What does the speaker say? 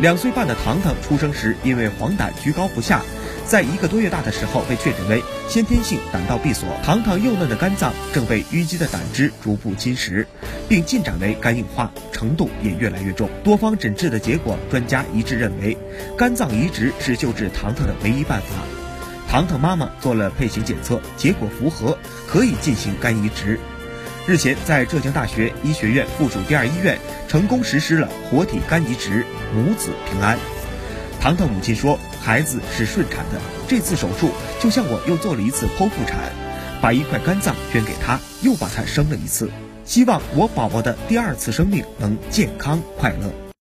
两岁半的糖糖出生时因为黄疸居高不下，在一个多月大的时候被确诊为先天性胆道闭锁。糖糖幼嫩的肝脏正被淤积的胆汁逐步侵蚀，并进展为肝硬化，程度也越来越重。多方诊治的结果，专家一致认为，肝脏移植是救治糖糖的唯一办法。糖糖妈妈做了配型检测，结果符合，可以进行肝移植。日前，在浙江大学医学院附属第二医院成功实施了活体肝移植，母子平安。糖糖母亲说：“孩子是顺产的，这次手术就像我又做了一次剖腹产，把一块肝脏捐给他，又把他生了一次。希望我宝宝的第二次生命能健康快乐。”